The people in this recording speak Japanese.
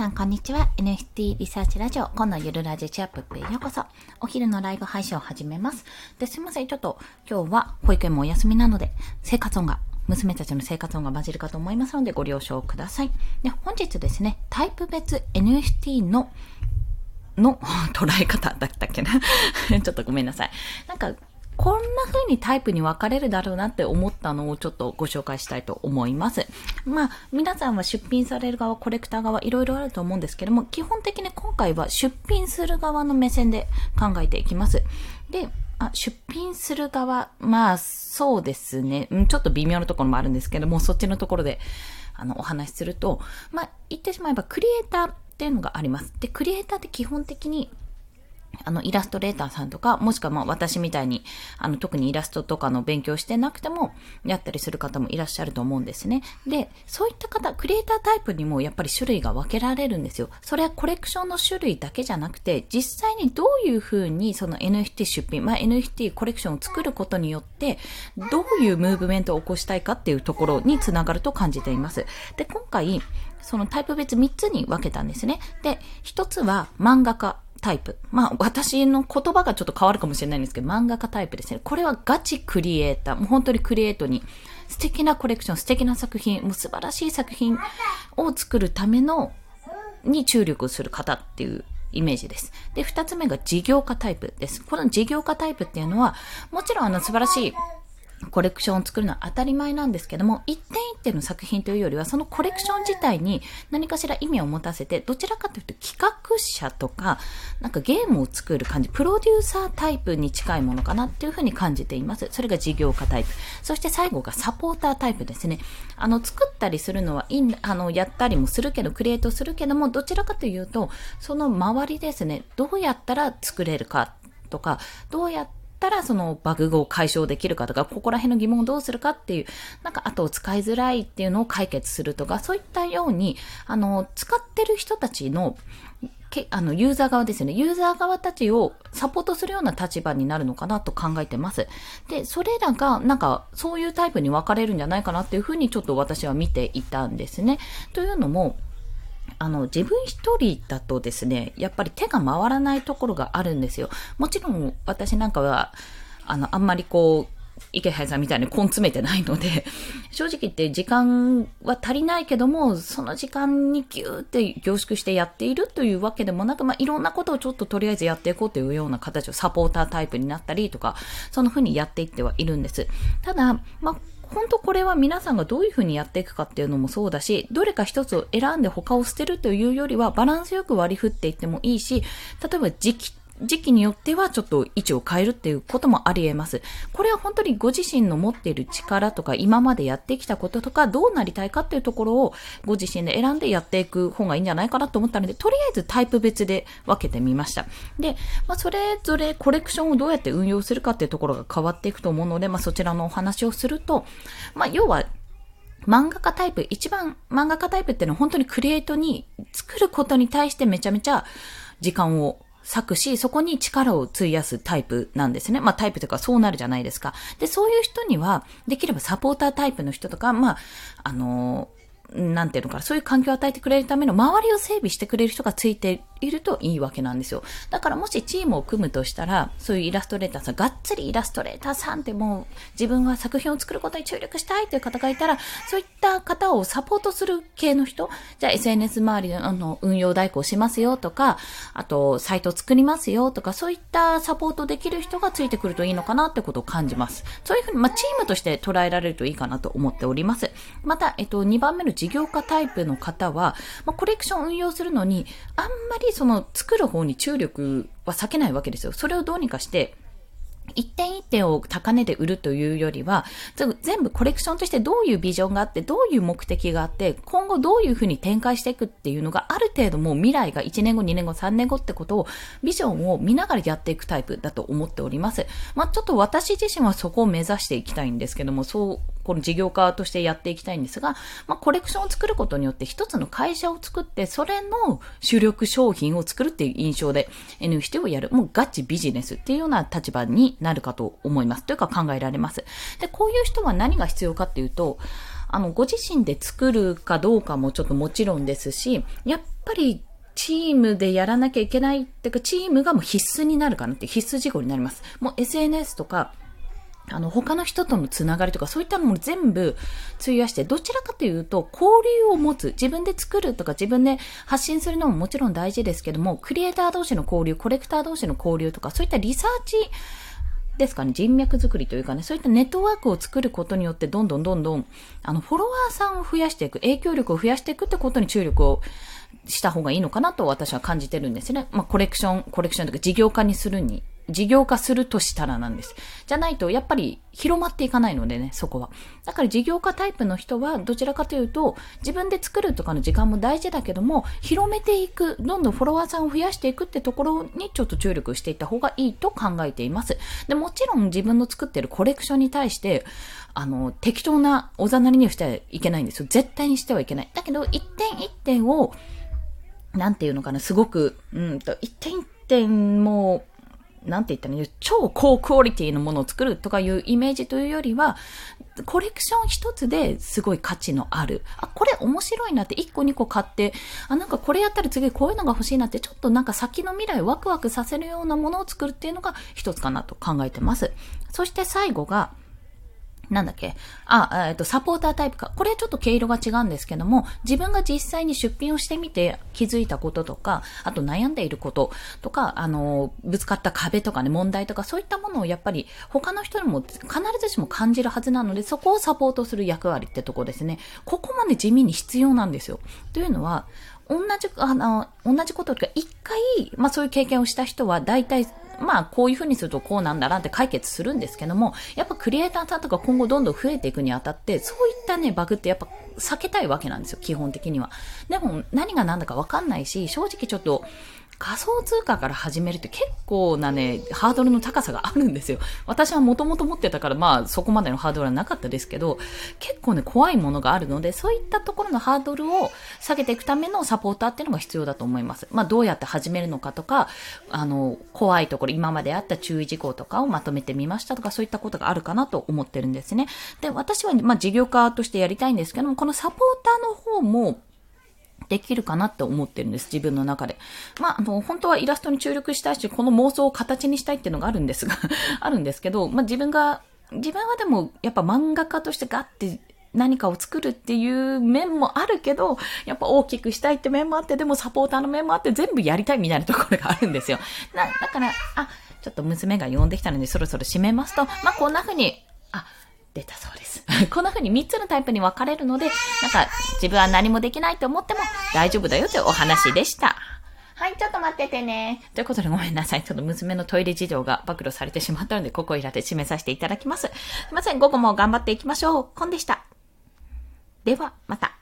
さん、こんにちは。NFT リサーチラジオ、今のゆるラジチアップへようこそ。お昼のライブ配信を始めます。で、すいません。ちょっと、今日は保育園もお休みなので、生活音が、娘たちの生活音が混じるかと思いますので、ご了承ください。で、本日ですね、タイプ別 NFT のの 捉え方だったっけな ちょっとごめんなさい。なんか、こんな風にタイプに分かれるだろうなって思ったのをちょっとご紹介したいと思います。まあ、皆さんは出品される側、コレクター側、いろいろあると思うんですけども、基本的に今回は出品する側の目線で考えていきます。で、あ、出品する側、まあ、そうですね。ちょっと微妙なところもあるんですけども、そっちのところで、あの、お話しすると、まあ、言ってしまえば、クリエイターっていうのがあります。で、クリエイターって基本的に、あの、イラストレーターさんとか、もしくはまあ私みたいに、あの、特にイラストとかの勉強してなくても、やったりする方もいらっしゃると思うんですね。で、そういった方、クリエイタータイプにもやっぱり種類が分けられるんですよ。それはコレクションの種類だけじゃなくて、実際にどういうふうにその NFT 出品、まあ NFT コレクションを作ることによって、どういうムーブメントを起こしたいかっていうところにつながると感じています。で、今回、そのタイプ別3つに分けたんですね。で、1つは漫画家。タイプ。まあ、私の言葉がちょっと変わるかもしれないんですけど、漫画家タイプですね。これはガチクリエイター。もう本当にクリエイトに素敵なコレクション、素敵な作品、もう素晴らしい作品を作るための、に注力する方っていうイメージです。で、二つ目が事業家タイプです。この事業家タイプっていうのは、もちろんあの素晴らしいコレクションを作るのは当たり前なんですけども、一点一点の作品というよりは、そのコレクション自体に何かしら意味を持たせて、どちらかというと企画者とか、なんかゲームを作る感じ、プロデューサータイプに近いものかなっていうふうに感じています。それが事業家タイプ。そして最後がサポータータイプですね。あの、作ったりするのは、いあの、やったりもするけど、クリエイトするけども、どちらかというと、その周りですね、どうやったら作れるかとか、どうやってったらそのバグを解消できるかとか、ここら辺の疑問をどうするかっていう、なんかあと使いづらいっていうのを解決するとか、そういったように、あの、使ってる人たちのけあの、ユーザー側ですよね。ユーザー側たちをサポートするような立場になるのかなと考えてます。で、それらが、なんか、そういうタイプに分かれるんじゃないかなっていうふうにちょっと私は見ていたんですね。というのも、あの、自分一人だとですね、やっぱり手が回らないところがあるんですよ。もちろん、私なんかは、あの、あんまりこう、池原さんみたいに根詰めてないので、正直言って時間は足りないけども、その時間にギューって凝縮してやっているというわけでもなく、まあ、いろんなことをちょっととりあえずやっていこうというような形をサポータータイプになったりとか、その風にやっていってはいるんです。ただ、まあ、本当これは皆さんがどういうふうにやっていくかっていうのもそうだし、どれか一つを選んで他を捨てるというよりはバランスよく割り振っていってもいいし、例えば時期時期によってはちょっと位置を変えるっていうこともあり得ます。これは本当にご自身の持っている力とか今までやってきたこととかどうなりたいかっていうところをご自身で選んでやっていく方がいいんじゃないかなと思ったので、とりあえずタイプ別で分けてみました。で、まあ、それぞれコレクションをどうやって運用するかっていうところが変わっていくと思うので、まあ、そちらのお話をすると、まあ、要は漫画家タイプ、一番漫画家タイプっていうのは本当にクリエイトに作ることに対してめちゃめちゃ時間を割くし、そこに力を費やすタイプなんですね。まあタイプというかそうなるじゃないですか。で、そういう人には、できればサポータータイプの人とか、まあ、あのーなんていうのか、そういう環境を与えてくれるための周りを整備してくれる人がついているといいわけなんですよ。だからもしチームを組むとしたら、そういうイラストレーターさん、がっつりイラストレーターさんってもう自分は作品を作ることに注力したいという方がいたら、そういった方をサポートする系の人、じゃあ SNS 周りのあの運用代行しますよとか、あとサイト作りますよとか、そういったサポートできる人がついてくるといいのかなってことを感じます。そういうふうに、まあ、チームとして捉えられるといいかなと思っております。また、えっと、2番目の事業家タイプの方は、まあ、コレクション運用するのに、あんまりその作る方に注力は避けないわけですよ。それをどうにかして、一点一点を高値で売るというよりは、全部コレクションとしてどういうビジョンがあって、どういう目的があって、今後どういうふうに展開していくっていうのがある程度もう未来が1年後、2年後、3年後ってことを、ビジョンを見ながらやっていくタイプだと思っております。まあ、ちょっと私自身はそこを目指していきたいんですけども、そ、この事業家としてやっていきたいんですが、まあ、コレクションを作ることによって一つの会社を作って、それの主力商品を作るっていう印象で NFT をやる、もうガチビジネスっていうような立場になるかと思います。というか考えられます。で、こういう人は何が必要かっていうと、あの、ご自身で作るかどうかもちょっともちろんですし、やっぱりチームでやらなきゃいけないっていうか、チームがもう必須になるかなって必須事項になります。もう SNS とか、あの、他の人とのつながりとか、そういったのも全部費やして、どちらかというと、交流を持つ、自分で作るとか、自分で発信するのももちろん大事ですけども、クリエイター同士の交流、コレクター同士の交流とか、そういったリサーチですかね、人脈作りというかね、そういったネットワークを作ることによって、どんどんどんどん、あの、フォロワーさんを増やしていく、影響力を増やしていくってことに注力をした方がいいのかなと私は感じてるんですね。まあ、コレクション、コレクションとか事業化にするに事業化するとしたらなんです。じゃないと、やっぱり広まっていかないのでね、そこは。だから事業化タイプの人は、どちらかというと、自分で作るとかの時間も大事だけども、広めていく、どんどんフォロワーさんを増やしていくってところにちょっと注力していった方がいいと考えています。で、もちろん自分の作ってるコレクションに対して、あの、適当なおざなりにはしてはいけないんですよ。絶対にしてはいけない。だけど、一点一点を、なんていうのかな、すごく、うんと、一点一点もなんて言ったらいい超高クオリティのものを作るとかいうイメージというよりは、コレクション一つですごい価値のある。あ、これ面白いなって1個2個買って、あ、なんかこれやったら次こういうのが欲しいなってちょっとなんか先の未来ワクワクさせるようなものを作るっていうのが一つかなと考えてます。そして最後が、なんだっけ？あ、えっと、サポータータイプか。これちょっと毛色が違うんですけども、自分が実際に出品をしてみて気づいたこととか、あと悩んでいることとか、あの、ぶつかった壁とかね、問題とか、そういったものをやっぱり他の人にも必ずしも感じるはずなので、そこをサポートする役割ってとこですね。ここまで地味に必要なんですよ。というのは、同じ、あの、同じこととか、一回、まあそういう経験をした人は、大体まあ、こういう風にするとこうなんだなって解決するんですけども、やっぱクリエイターさんとか今後どんどん増えていくにあたって、そういったね、バグってやっぱ避けたいわけなんですよ、基本的には。でも、何が何だかわかんないし、正直ちょっと、仮想通貨から始めるって結構なね、ハードルの高さがあるんですよ。私はもともと持ってたから、まあそこまでのハードルはなかったですけど、結構ね、怖いものがあるので、そういったところのハードルを下げていくためのサポーターっていうのが必要だと思います。まあどうやって始めるのかとか、あの、怖いところ、今まであった注意事項とかをまとめてみましたとか、そういったことがあるかなと思ってるんですね。で、私は、まあ事業家としてやりたいんですけども、このサポーターの方も、できるかなって思ってるんです、自分の中で。まあ、あの、本当はイラストに注力したいし、この妄想を形にしたいっていうのがあるんですが あるんですけど、まあ自分が、自分はでも、やっぱ漫画家としてガッて何かを作るっていう面もあるけど、やっぱ大きくしたいって面もあって、でもサポーターの面もあって全部やりたいみたいなところがあるんですよ。な、だから、あ、ちょっと娘が呼んできたのでそろそろ締めますと、まあ、こんな風に、出たそうです。こんな風に3つのタイプに分かれるので、なんか自分は何もできないと思っても大丈夫だよというお話でした。はい、ちょっと待っててね。ということでごめんなさい。ちょっと娘のトイレ事情が暴露されてしまったので、ここいらで締めさせていただきます。すいません、午後も頑張っていきましょう。コンでした。では、また。